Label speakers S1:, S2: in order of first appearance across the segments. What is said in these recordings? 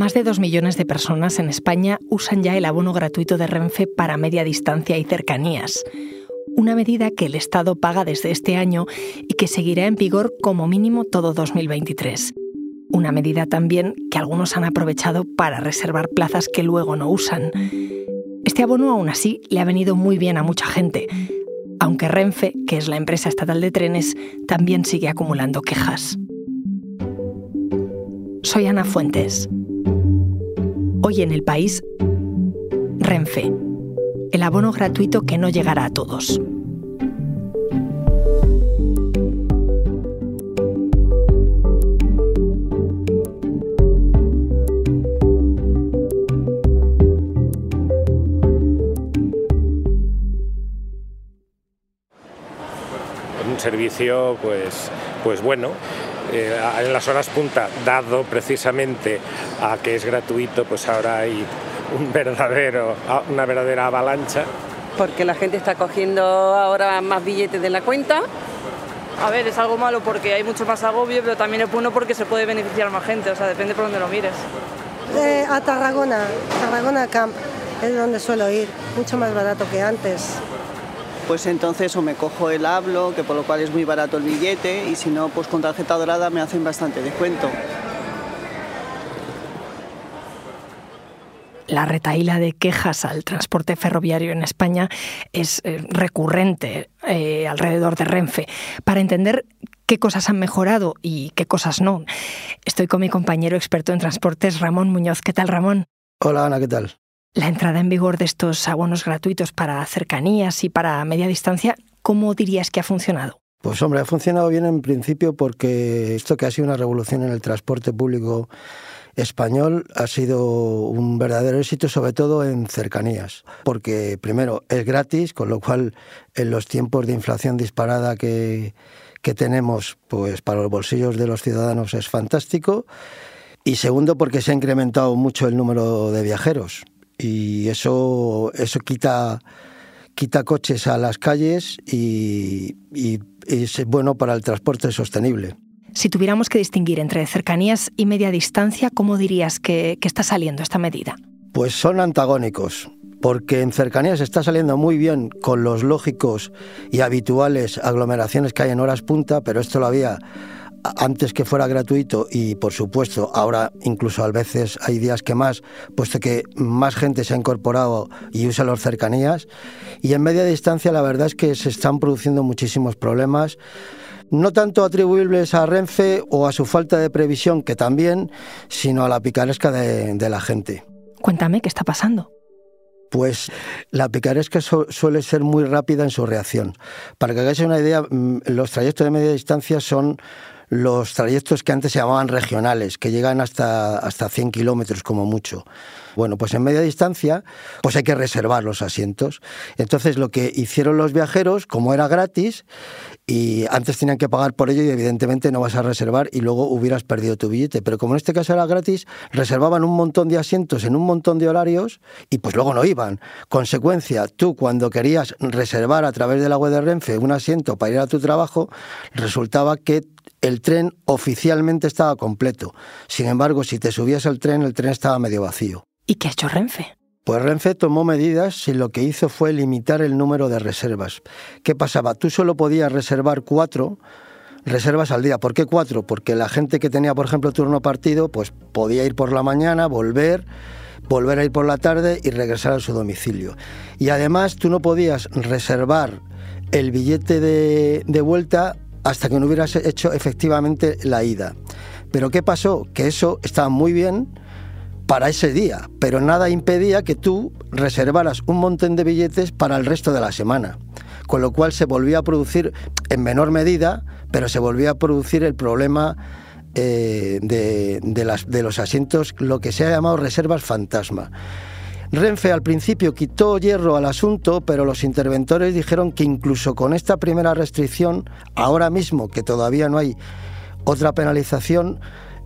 S1: Más de dos millones de personas en España usan ya el abono gratuito de Renfe para media distancia y cercanías. Una medida que el Estado paga desde este año y que seguirá en vigor como mínimo todo 2023. Una medida también que algunos han aprovechado para reservar plazas que luego no usan. Este abono aún así le ha venido muy bien a mucha gente, aunque Renfe, que es la empresa estatal de trenes, también sigue acumulando quejas. Soy Ana Fuentes. En el país, Renfe, el abono gratuito que no llegará a todos.
S2: servicio pues, pues bueno. Eh, en las horas punta, dado precisamente a que es gratuito, pues ahora hay un verdadero, una verdadera avalancha.
S3: Porque la gente está cogiendo ahora más billetes de la cuenta.
S4: A ver, es algo malo porque hay mucho más agobio, pero también es bueno porque se puede beneficiar más gente, o sea, depende por donde lo mires.
S5: Eh, a Tarragona, Tarragona Camp, es donde suelo ir, mucho más barato que antes
S6: pues entonces o me cojo el hablo, que por lo cual es muy barato el billete, y si no, pues con tarjeta dorada me hacen bastante descuento.
S1: La retaíla de quejas al transporte ferroviario en España es eh, recurrente eh, alrededor de Renfe. Para entender qué cosas han mejorado y qué cosas no, estoy con mi compañero experto en transportes, Ramón Muñoz. ¿Qué tal, Ramón?
S7: Hola, Ana, ¿qué tal?
S1: La entrada en vigor de estos abonos gratuitos para cercanías y para media distancia, ¿cómo dirías que ha funcionado?
S7: Pues hombre, ha funcionado bien en principio porque esto que ha sido una revolución en el transporte público español ha sido un verdadero éxito, sobre todo en cercanías, porque primero es gratis, con lo cual en los tiempos de inflación disparada que, que tenemos, pues para los bolsillos de los ciudadanos es fantástico, y segundo porque se ha incrementado mucho el número de viajeros y eso, eso quita, quita coches a las calles y, es bueno para el transporte sostenible.
S1: Si tuviéramos que distinguir entre cercanías y media distancia, ¿cómo dirías que, que está saliendo esta medida?
S7: Pues son antagónicos porque en cercanías está saliendo muy bien con los lógicos y habituales aglomeraciones que hay en horas punta, pero esto lo había antes que fuera gratuito y por supuesto ahora incluso a veces hay días que más, puesto que más gente se ha incorporado y usa las cercanías y en media distancia la verdad es que se están produciendo muchísimos problemas no tanto atribuibles a Renfe o a su falta de previsión, que también, sino a la picaresca de, de la gente.
S1: Cuéntame qué está pasando.
S7: Pues la picaresca suele ser muy rápida en su reacción. Para que hagáis una idea, mm, los trayectos de media distancia son los trayectos que antes se llamaban regionales, que llegan hasta, hasta 100 kilómetros como mucho. Bueno, pues en media distancia, pues hay que reservar los asientos. Entonces lo que hicieron los viajeros, como era gratis, y antes tenían que pagar por ello y evidentemente no vas a reservar y luego hubieras perdido tu billete. Pero como en este caso era gratis, reservaban un montón de asientos en un montón de horarios y pues luego no iban. Consecuencia, tú cuando querías reservar a través de la web de Renfe un asiento para ir a tu trabajo, resultaba que el tren oficialmente estaba completo. Sin embargo, si te subías al tren, el tren estaba medio vacío.
S1: ¿Y qué ha hecho Renfe?
S7: Pues Renfe tomó medidas y lo que hizo fue limitar el número de reservas. ¿Qué pasaba? Tú solo podías reservar cuatro reservas al día. ¿Por qué cuatro? Porque la gente que tenía, por ejemplo, turno partido, pues podía ir por la mañana, volver, volver a ir por la tarde y regresar a su domicilio. Y además tú no podías reservar el billete de, de vuelta hasta que no hubieras hecho efectivamente la ida. Pero ¿qué pasó? Que eso estaba muy bien para ese día, pero nada impedía que tú reservaras un montón de billetes para el resto de la semana. Con lo cual se volvía a producir, en menor medida, pero se volvía a producir el problema eh, de, de los asientos, lo que se ha llamado reservas fantasma. Renfe al principio quitó hierro al asunto, pero los interventores dijeron que incluso con esta primera restricción, ahora mismo que todavía no hay otra penalización,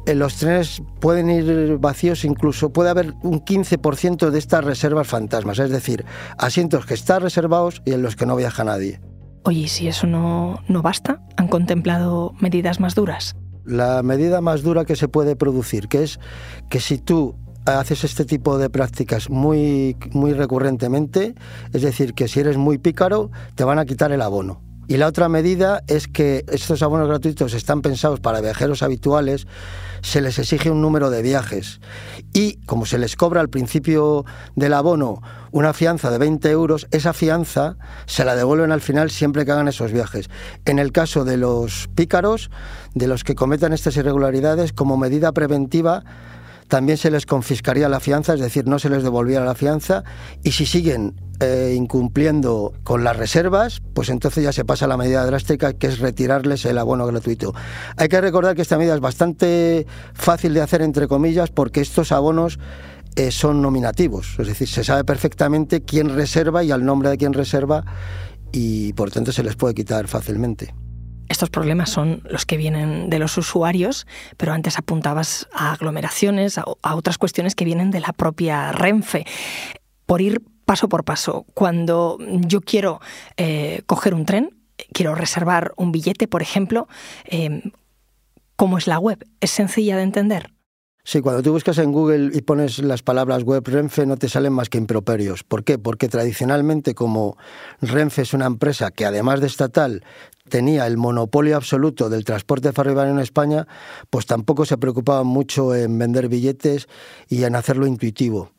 S7: en los trenes pueden ir vacíos, incluso puede haber un 15% de estas reservas fantasmas, es decir, asientos que están reservados y en los que no viaja nadie.
S1: Oye, si eso no, no basta, ¿han contemplado medidas más duras?
S7: La medida más dura que se puede producir, que es que si tú haces este tipo de prácticas muy, muy recurrentemente, es decir, que si eres muy pícaro, te van a quitar el abono. Y la otra medida es que estos abonos gratuitos están pensados para viajeros habituales, se les exige un número de viajes y como se les cobra al principio del abono una fianza de 20 euros, esa fianza se la devuelven al final siempre que hagan esos viajes. En el caso de los pícaros, de los que cometan estas irregularidades, como medida preventiva, también se les confiscaría la fianza, es decir, no se les devolviera la fianza, y si siguen eh, incumpliendo con las reservas, pues entonces ya se pasa la medida drástica que es retirarles el abono gratuito. Hay que recordar que esta medida es bastante fácil de hacer, entre comillas, porque estos abonos eh, son nominativos, es decir, se sabe perfectamente quién reserva y al nombre de quién reserva y por tanto se les puede quitar fácilmente.
S1: Estos problemas son los que vienen de los usuarios, pero antes apuntabas a aglomeraciones, a, otras cuestiones que vienen de la propia Renfe. Por ir paso por paso, cuando yo quiero eh, coger un tren, quiero reservar un billete, por ejemplo, eh, ¿cómo es la web? ¿Es sencilla de entender?
S7: Sí, cuando tú buscas en Google y pones las palabras web Renfe no te salen más que improperios. ¿Por qué? Porque tradicionalmente como Renfe es una empresa que además de estatal tenía el monopolio absoluto del transporte ferroviario en España, pues tampoco se preocupaba mucho en vender billetes y en hacerlo intuitivo.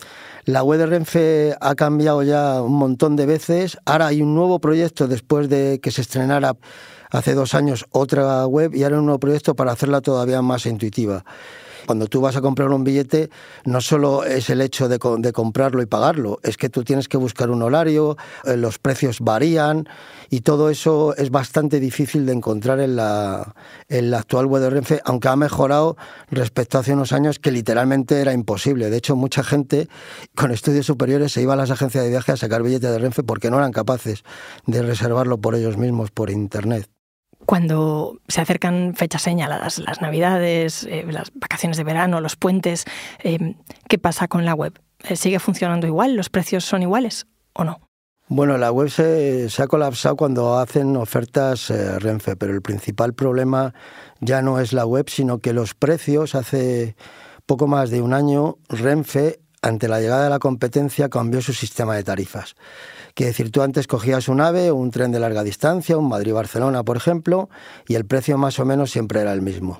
S7: La web de Renfe ha cambiado ya un montón de veces. Ahora hay un nuevo proyecto después de que se estrenara hace dos años otra web y ahora un nuevo proyecto para hacerla todavía más intuitiva. Cuando tú vas a comprar un billete, no solo es el hecho de, comprarlo y pagarlo, es que tú tienes que buscar un horario, eh, los precios varían y todo eso es bastante difícil de encontrar en la, en la actual web de Renfe, aunque ha mejorado respecto a hace unos años que literalmente era imposible. De hecho, mucha gente con estudios superiores se iba a las agencias de viaje a sacar billetes de Renfe porque no eran capaces de reservarlo por ellos mismos por Internet
S1: cuando se acercan fechas señaladas, las navidades, eh, las vacaciones de verano, los puentes, eh, ¿qué pasa con la web? Eh, ¿Sigue funcionando igual? ¿Los precios son iguales o no?
S7: Bueno, la web se, ha colapsado cuando hacen ofertas Renfe, pero el principal problema ya no es la web, sino que los precios, hace poco más de un año, Renfe, ante la llegada de la competencia, cambió su sistema de tarifas. Quiere decir, tú antes cogías un AVE un tren de larga distancia, un Madrid-Barcelona, por ejemplo, y el precio más o menos siempre era el mismo.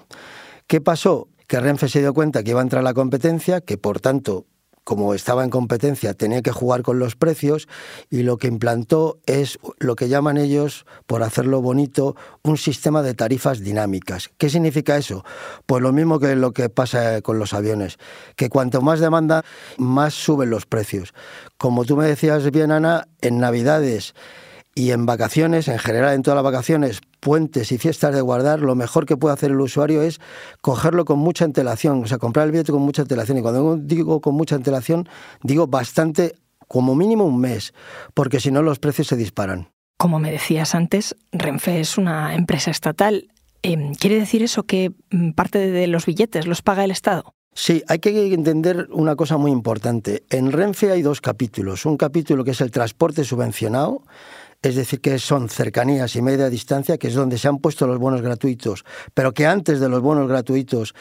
S7: ¿Qué pasó? Que Renfe se dio cuenta que iba a entrar la competencia, que por tanto como estaba en competencia, tenía que jugar con los precios y lo que implantó es lo que llaman ellos, por hacerlo bonito, un sistema de tarifas dinámicas. ¿Qué significa eso? Pues lo mismo que lo que pasa con los aviones, que cuanto más demanda, más suben los precios. Como tú me decías bien, Ana, en Navidades y en vacaciones, en general en todas las vacaciones, puentes y fiestas de guardar, lo mejor que puede hacer el usuario es cogerlo con mucha antelación, o sea, comprar el billete con mucha antelación. Y cuando digo con mucha antelación, digo bastante, como mínimo un mes, porque si no los precios se disparan.
S1: Como me decías antes, Renfe es una empresa estatal. Em, ¿Quiere decir eso que mm, parte de los billetes los paga el Estado?
S7: Sí, hay que entender una cosa muy importante. En Renfe hay dos capítulos. Un capítulo que es el transporte subvencionado, es decir, que son cercanías y media distancia, que es donde se han puesto los bonos gratuitos, pero que antes de los bonos gratuitos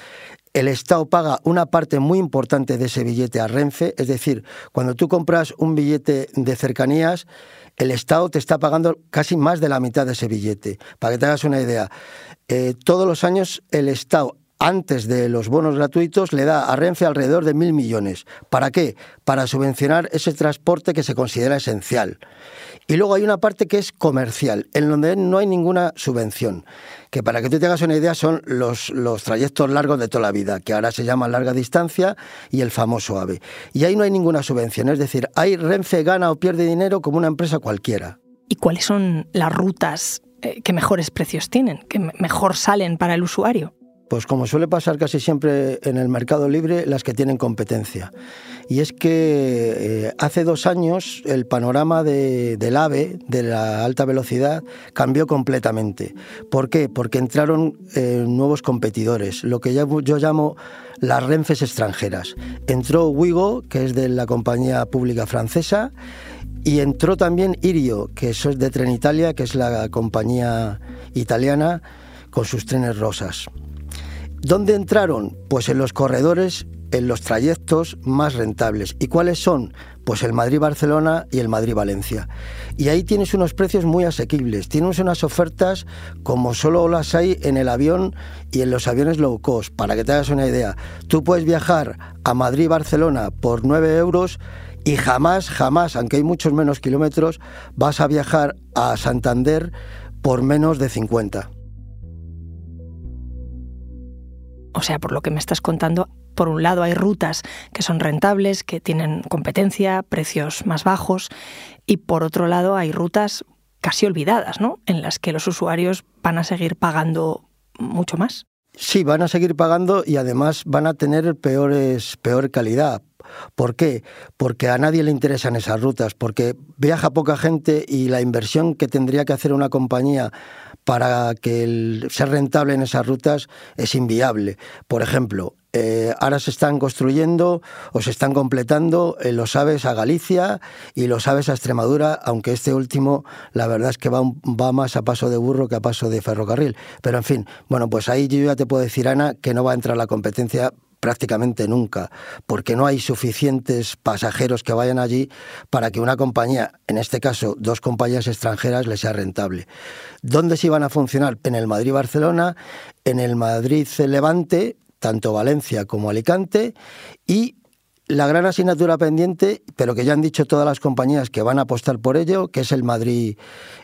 S7: el Estado paga una parte muy importante de ese billete a Renfe, es decir, cuando tú compras un billete de cercanías, el Estado te está pagando casi más de la mitad de ese billete. Para que te hagas una idea, eh, todos los años el Estado antes de los bonos gratuitos le da a Renfe alrededor de mil millones. ¿Para qué? Para subvencionar ese transporte que se considera esencial. Y luego hay una parte que es comercial, en donde no hay ninguna subvención, que para que tú te hagas una idea son los, los trayectos largos de toda la vida, que ahora se llaman larga distancia y el famoso AVE. Y ahí no hay ninguna subvención, es decir, hay Renfe gana o pierde dinero como una empresa cualquiera.
S1: ¿Y cuáles son las rutas eh, que mejores precios tienen, que mejor salen para el usuario?
S7: Pues como suele pasar casi siempre en el mercado libre, las que tienen competencia. Y es que eh, hace dos años el panorama del AVE, de la alta velocidad, cambió completamente. ¿Por qué? Porque entraron eh, nuevos competidores, lo que yo, yo llamo las Renfes extranjeras. Entró Wigo, que es de la compañía pública francesa, y entró también Irio, que es de Trenitalia, que es la compañía italiana, con sus trenes rosas. ¿Dónde entraron? Pues en los corredores en los trayectos más rentables. ¿Y cuáles son? Pues el Madrid-Barcelona y el Madrid-Valencia. Y ahí tienes unos precios muy asequibles, tienes unas ofertas como solo las hay en el avión y en los aviones low cost. Para que te hagas una idea, tú puedes viajar a Madrid-Barcelona por 9 euros y jamás, jamás, aunque hay muchos menos kilómetros, vas a viajar a Santander por menos de 50.
S1: O sea, por lo que me estás contando, por un lado hay rutas que son rentables, que tienen competencia, precios más bajos, y por otro lado hay rutas casi olvidadas, ¿no? En las que los usuarios van a seguir pagando mucho más.
S7: Sí, van a seguir pagando y además van a tener peores, peor calidad. ¿Por qué? Porque a nadie le interesan esas rutas, porque viaja poca gente y la inversión que tendría que hacer una compañía para que el, ser rentable en esas rutas es inviable. Por ejemplo, eh, ahora se están construyendo o se están completando eh, los aves a Galicia y los aves a Extremadura, aunque este último la verdad es que va, va más a paso de burro que a paso de ferrocarril. Pero en fin, bueno, pues ahí yo ya te puedo decir, Ana, que no va a entrar la competencia prácticamente nunca, porque no hay suficientes pasajeros que vayan allí para que una compañía, en este caso dos compañías extranjeras, les sea rentable. ¿Dónde sí van a funcionar? En el Madrid-Barcelona, en el Madrid-Levante, tanto Valencia como Alicante, y la gran asignatura pendiente, pero que ya han dicho todas las compañías que van a apostar por ello, que es el Madrid,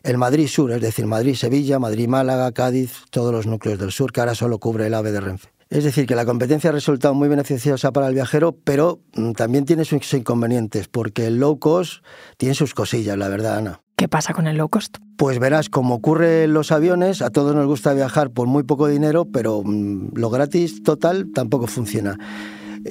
S7: el Madrid Sur, es decir, Madrid-Sevilla, Madrid-Málaga, Cádiz, todos los núcleos del sur, que ahora solo cubre el AVE de Renfe. Es decir, que la competencia ha resultado muy beneficiosa para el viajero, pero mm, también tiene sus inconvenientes, porque el low cost tiene sus cosillas, la verdad, Ana.
S1: ¿Qué pasa con el low cost?
S7: Pues verás, como ocurre en los aviones, a todos nos gusta viajar por muy poco dinero, pero mm, lo gratis total tampoco funciona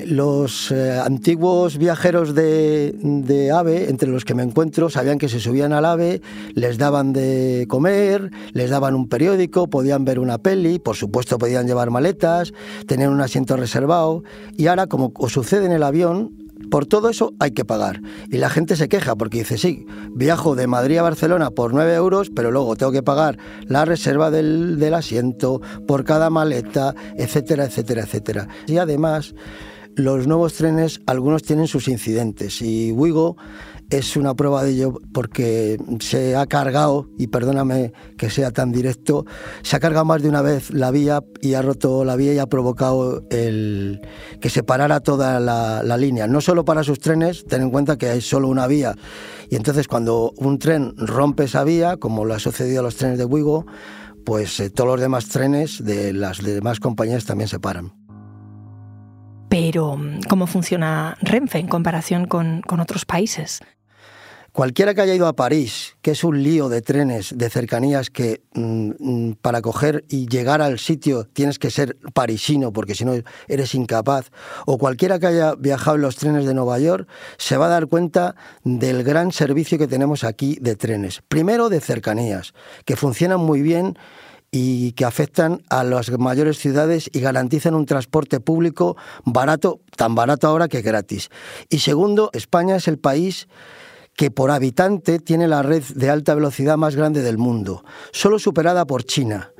S7: los eh, antiguos viajeros de, AVE, entre los que me encuentro, sabían que se subían al AVE, les daban de comer, les daban un periódico, podían ver una peli, por supuesto podían llevar maletas, tener un asiento reservado, y ahora, como sucede en el avión, por todo eso hay que pagar. Y la gente se queja porque dice, sí, viajo de Madrid a Barcelona por 9 euros, pero luego tengo que pagar la reserva del, del asiento, por cada maleta, etcétera, etcétera, etcétera. Y además, los nuevos trenes, algunos tienen sus incidentes y Wigo es una prueba de ello porque se ha cargado, y perdóname que sea tan directo, se ha cargado más de una vez la vía y ha roto la vía y ha provocado el, que se parara toda la, línea. No solo para sus trenes, ten en cuenta que hay solo una vía. Y entonces cuando un tren rompe esa vía, como lo ha sucedido a los trenes de Wigo, pues eh, todos los demás trenes de las demás compañías también se paran.
S1: Pero, ¿cómo funciona Renfe en comparación con, otros países?
S7: Cualquiera que haya ido a París, que es un lío de trenes, de cercanías, que mm, mm, para coger y llegar al sitio tienes que ser parisino, porque si no eres incapaz, o cualquiera que haya viajado en los trenes de Nueva York, se va a dar cuenta del gran servicio que tenemos aquí de trenes. Primero de cercanías, que funcionan muy bien y que afectan a las mayores ciudades y garantizan un transporte público barato, tan barato ahora que gratis. Y segundo, España es el país que por habitante tiene la red de alta velocidad más grande del mundo, solo superada por China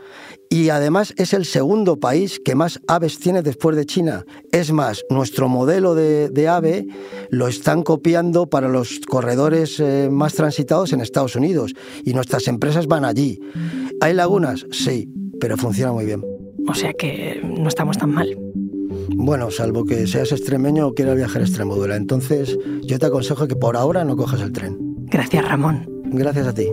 S7: y además es el segundo país que más aves tiene después de China. Es más, nuestro modelo de, ave lo están copiando para los corredores eh, más transitados en Estados Unidos y nuestras empresas van allí. ¿Hay lagunas? Sí, pero funciona muy bien.
S1: O sea que no estamos tan mal.
S7: Bueno, salvo que seas extremeño o quieras viajar a Extremadura. Entonces, yo te aconsejo que por ahora no cojas el tren.
S1: Gracias, Ramón.
S7: Gracias a ti.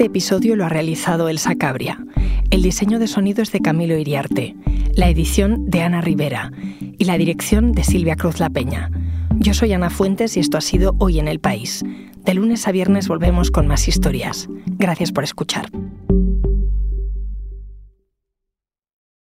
S1: Este episodio lo ha realizado Elsa Cabria. El diseño de sonido es de Camilo Iriarte, la edición de Ana Rivera y la dirección de Silvia Cruz La Peña. Yo soy Ana Fuentes y esto ha sido Hoy en el País. De lunes a viernes volvemos con más historias. Gracias por escuchar.